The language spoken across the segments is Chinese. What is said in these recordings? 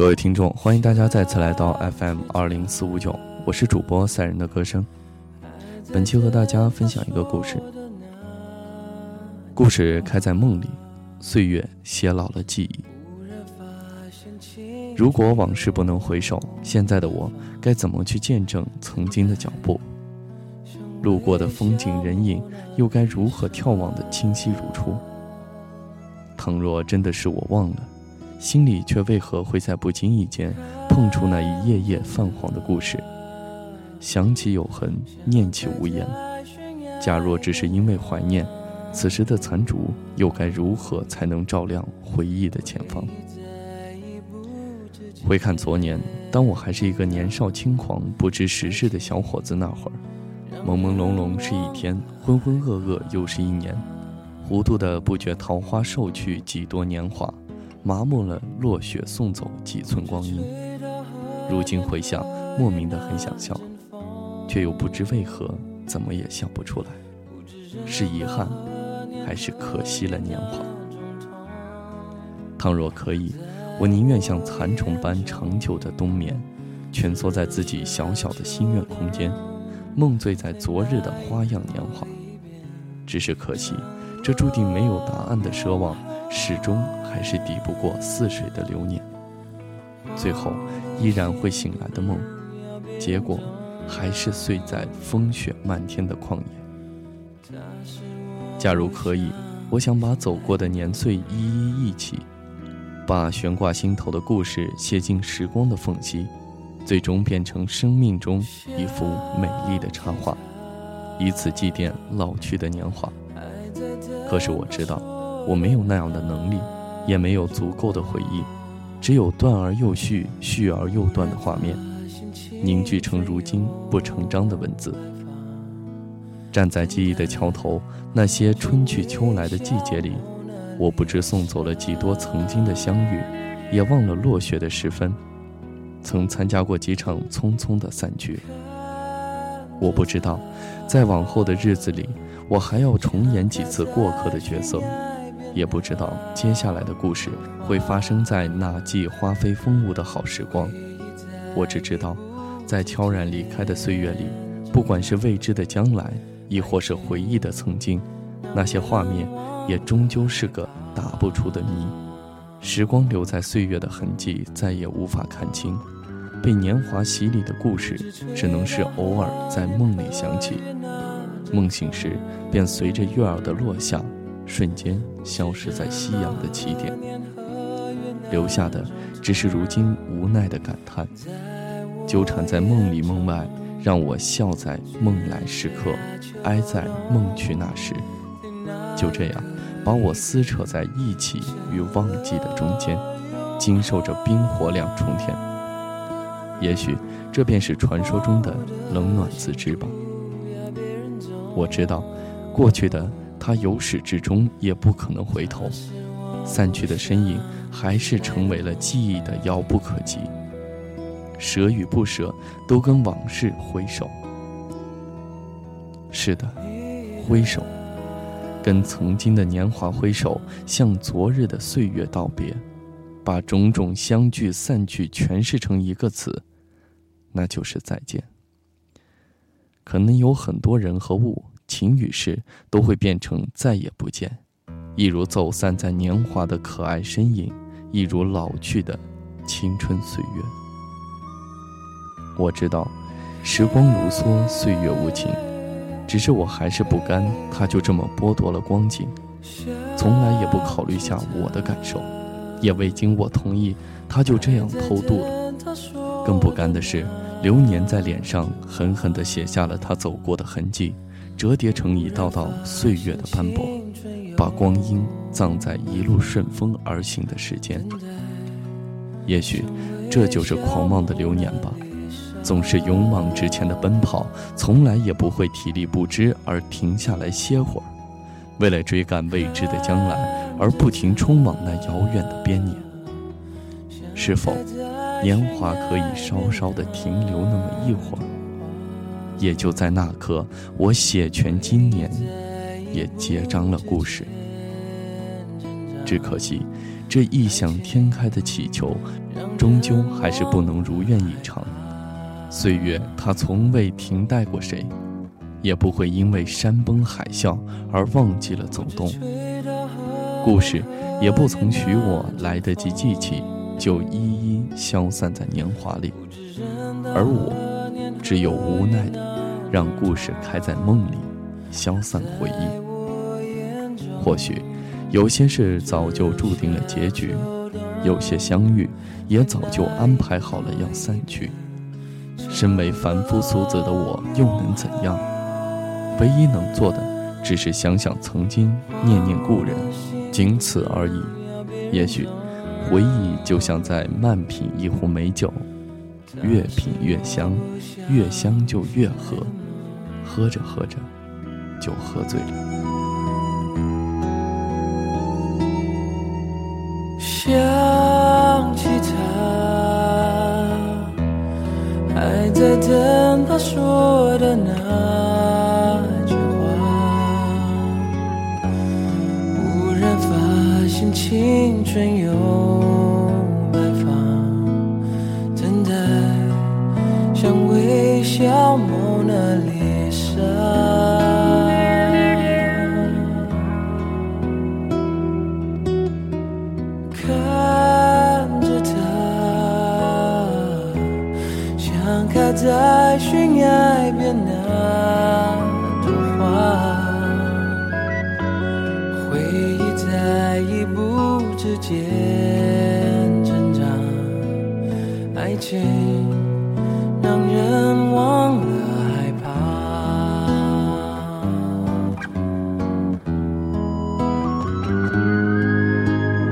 各位听众，欢迎大家再次来到 FM 二零四五九，我是主播赛人的歌声。本期和大家分享一个故事，故事开在梦里，岁月写老了记忆。如果往事不能回首，现在的我该怎么去见证曾经的脚步？路过的风景人影，又该如何眺望的清晰如初？倘若真的是我忘了。心里却为何会在不经意间碰触那一页页泛黄的故事？想起有痕，念起无言。假若只是因为怀念，此时的残烛又该如何才能照亮回忆的前方？回看昨年，当我还是一个年少轻狂、不知时事的小伙子，那会儿，朦朦胧胧是一天，浑浑噩噩又是一年，糊涂的不觉桃花瘦去几多年华。麻木了，落雪送走几寸光阴。如今回想，莫名的很想笑，却又不知为何，怎么也笑不出来。是遗憾，还是可惜了年华？倘若可以，我宁愿像蚕虫般长久的冬眠，蜷缩在自己小小的心愿空间，梦醉在昨日的花样年华。只是可惜，这注定没有答案的奢望。始终还是抵不过似水的流年，最后依然会醒来的梦，结果还是碎在风雪漫天的旷野。假如可以，我想把走过的年岁一一忆起，把悬挂心头的故事写进时光的缝隙，最终变成生命中一幅美丽的插画，以此祭奠老去的年华。可是我知道。我没有那样的能力，也没有足够的回忆，只有断而又续、续而又断的画面，凝聚成如今不成章的文字。站在记忆的桥头，那些春去秋来的季节里，我不知送走了几多曾经的相遇，也忘了落雪的时分，曾参加过几场匆匆的散去。我不知道，在往后的日子里，我还要重演几次过客的角色。也不知道接下来的故事会发生在哪季花飞风舞的好时光，我只知道，在悄然离开的岁月里，不管是未知的将来，亦或是回忆的曾经，那些画面也终究是个打不出的谜。时光留在岁月的痕迹再也无法看清，被年华洗礼的故事，只能是偶尔在梦里想起，梦醒时便随着月儿的落下。瞬间消失在夕阳的起点，留下的只是如今无奈的感叹。纠缠在梦里梦外，让我笑在梦来时刻，哀在梦去那时。就这样，把我撕扯在一起与忘记的中间，经受着冰火两重天。也许这便是传说中的冷暖自知吧。我知道，过去的。他由始至终也不可能回头，散去的身影还是成为了记忆的遥不可及。舍与不舍，都跟往事挥手。是的，挥手，跟曾经的年华挥手，向昨日的岁月道别，把种种相聚散去诠释成一个词，那就是再见。可能有很多人和物。情与事都会变成再也不见，一如走散在年华的可爱身影，一如老去的青春岁月。我知道，时光如梭，岁月无情，只是我还是不甘，他就这么剥夺了光景，从来也不考虑下我的感受，也未经我同意，他就这样偷渡了。更不甘的是，流年在脸上狠狠地写下了他走过的痕迹。折叠成一道道岁月的斑驳，把光阴葬在一路顺风而行的时间。也许，这就是狂妄的流年吧。总是勇往直前的奔跑，从来也不会体力不支而停下来歇会儿。为了追赶未知的将来，而不停冲往那遥远的边年。是否，年华可以稍稍的停留那么一会儿？也就在那刻，我写全今年，也结章了故事。只可惜，这异想天开的祈求，终究还是不能如愿以偿。岁月它从未停待过谁，也不会因为山崩海啸而忘记了走动。故事也不曾许我来得及记起，就一一消散在年华里。而我，只有无奈的，让故事开在梦里，消散回忆。或许。有些事早就注定了结局，有些相遇也早就安排好了要散去。身为凡夫俗子的我，又能怎样？唯一能做的，只是想想曾经，念念故人，仅此而已。也许，回忆就像在慢品一壶美酒，越品越香，越香就越喝，喝着喝着，就喝醉了。想起他，还在等他说的那句话。忽然发现青春有白发，在悬崖边那朵花，回忆在一步之间挣扎，爱情让人忘了害怕。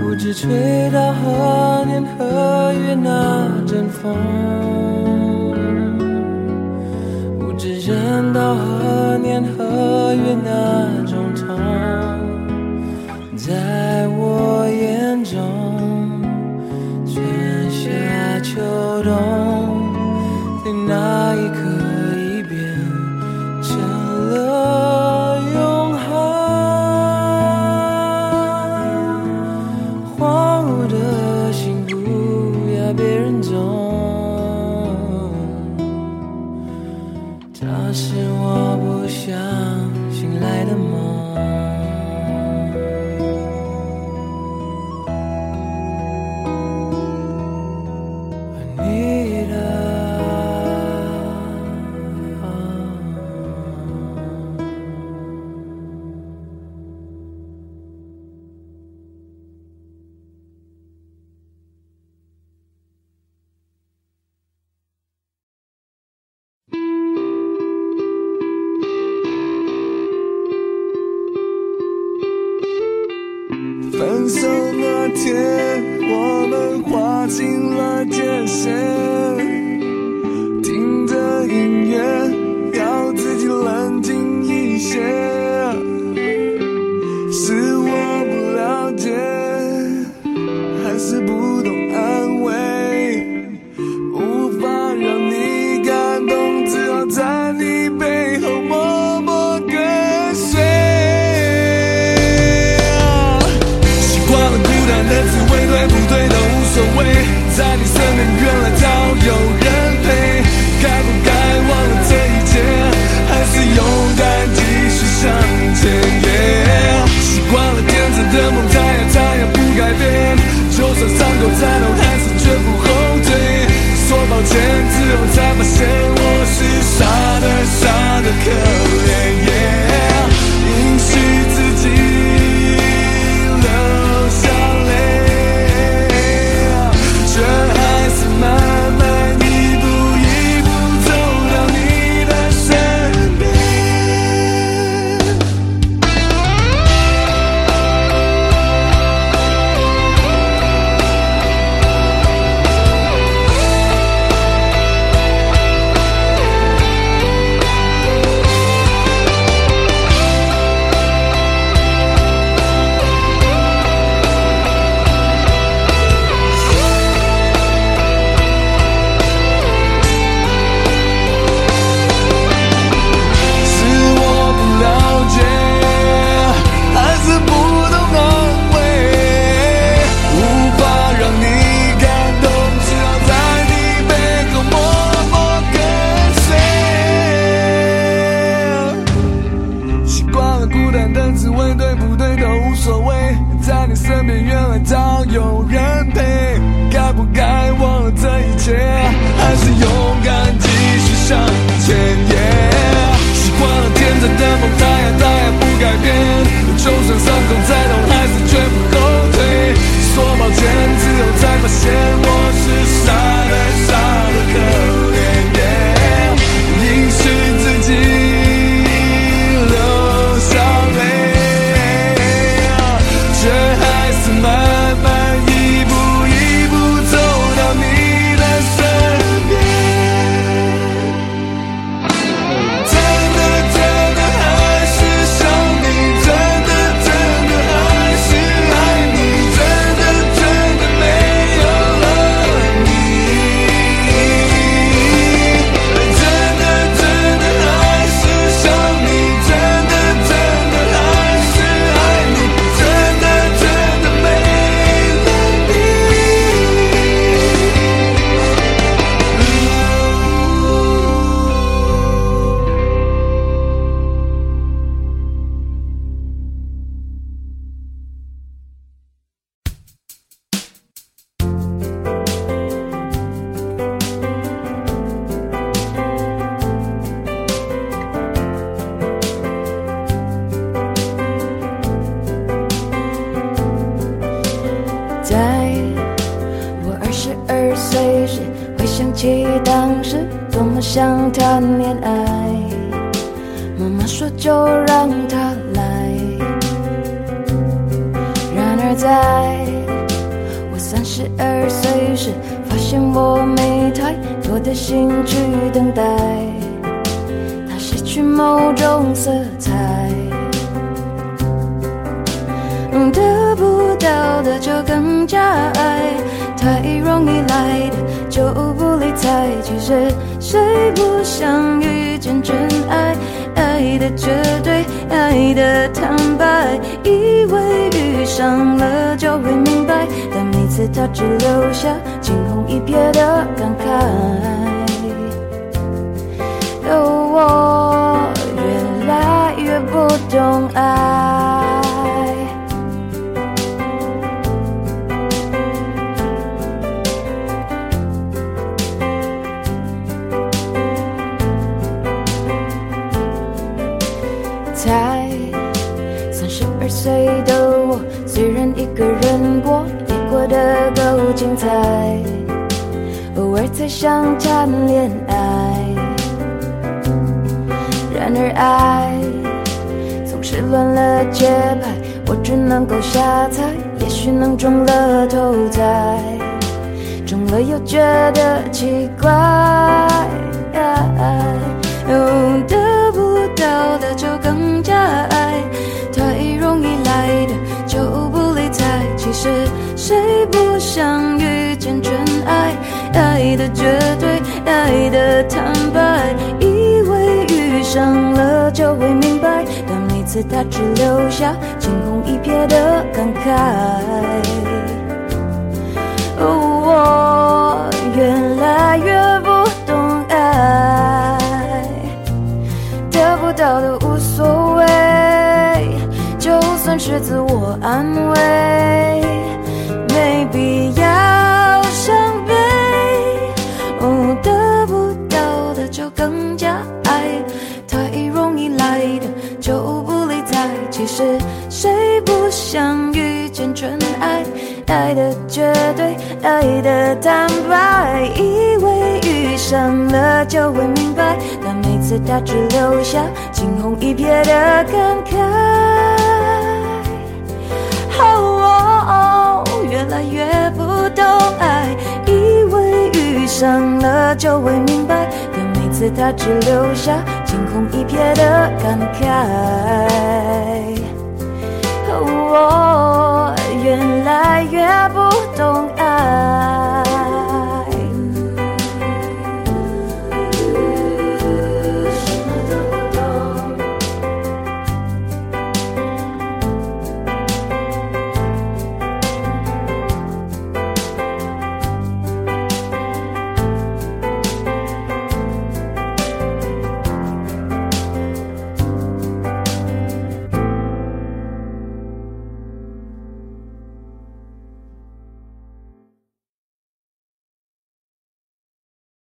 不知吹到何年何月那阵风。忍到何年何月那种痛，在我眼中，春夏秋冬，在那一刻已变成了永恒。荒芜的心不要别人懂。是我不想都在楼。在我三十二岁时，发现我没太多的心去等待，它失去某种色彩。得不到的就更加爱，太容易来的就不理睬。其实谁不想遇见真爱？爱的绝对，爱的坦白，以为遇上了就会明白，但每次他只留下惊鸿一瞥的感慨。有我越来越不懂爱。才三十二岁的我，虽然一个人过，也过得够精彩。偶尔才想谈恋爱，然而爱总是乱了节拍，我只能够瞎猜，也许能中了头彩，中了又觉得奇怪。哦，会明白，但每次他只留下惊鸿一瞥的感慨。我越来越不懂爱，得不到的无所谓，就算是自我安慰，谁不想遇见真爱？爱的绝对，爱的坦白，以为遇上了就会明白，但每次他只留下惊鸿一瞥的感慨。哦，越来越不懂爱，以为遇上了就会明白，但每次他只留下惊鸿一瞥的感慨。我越来越不懂爱。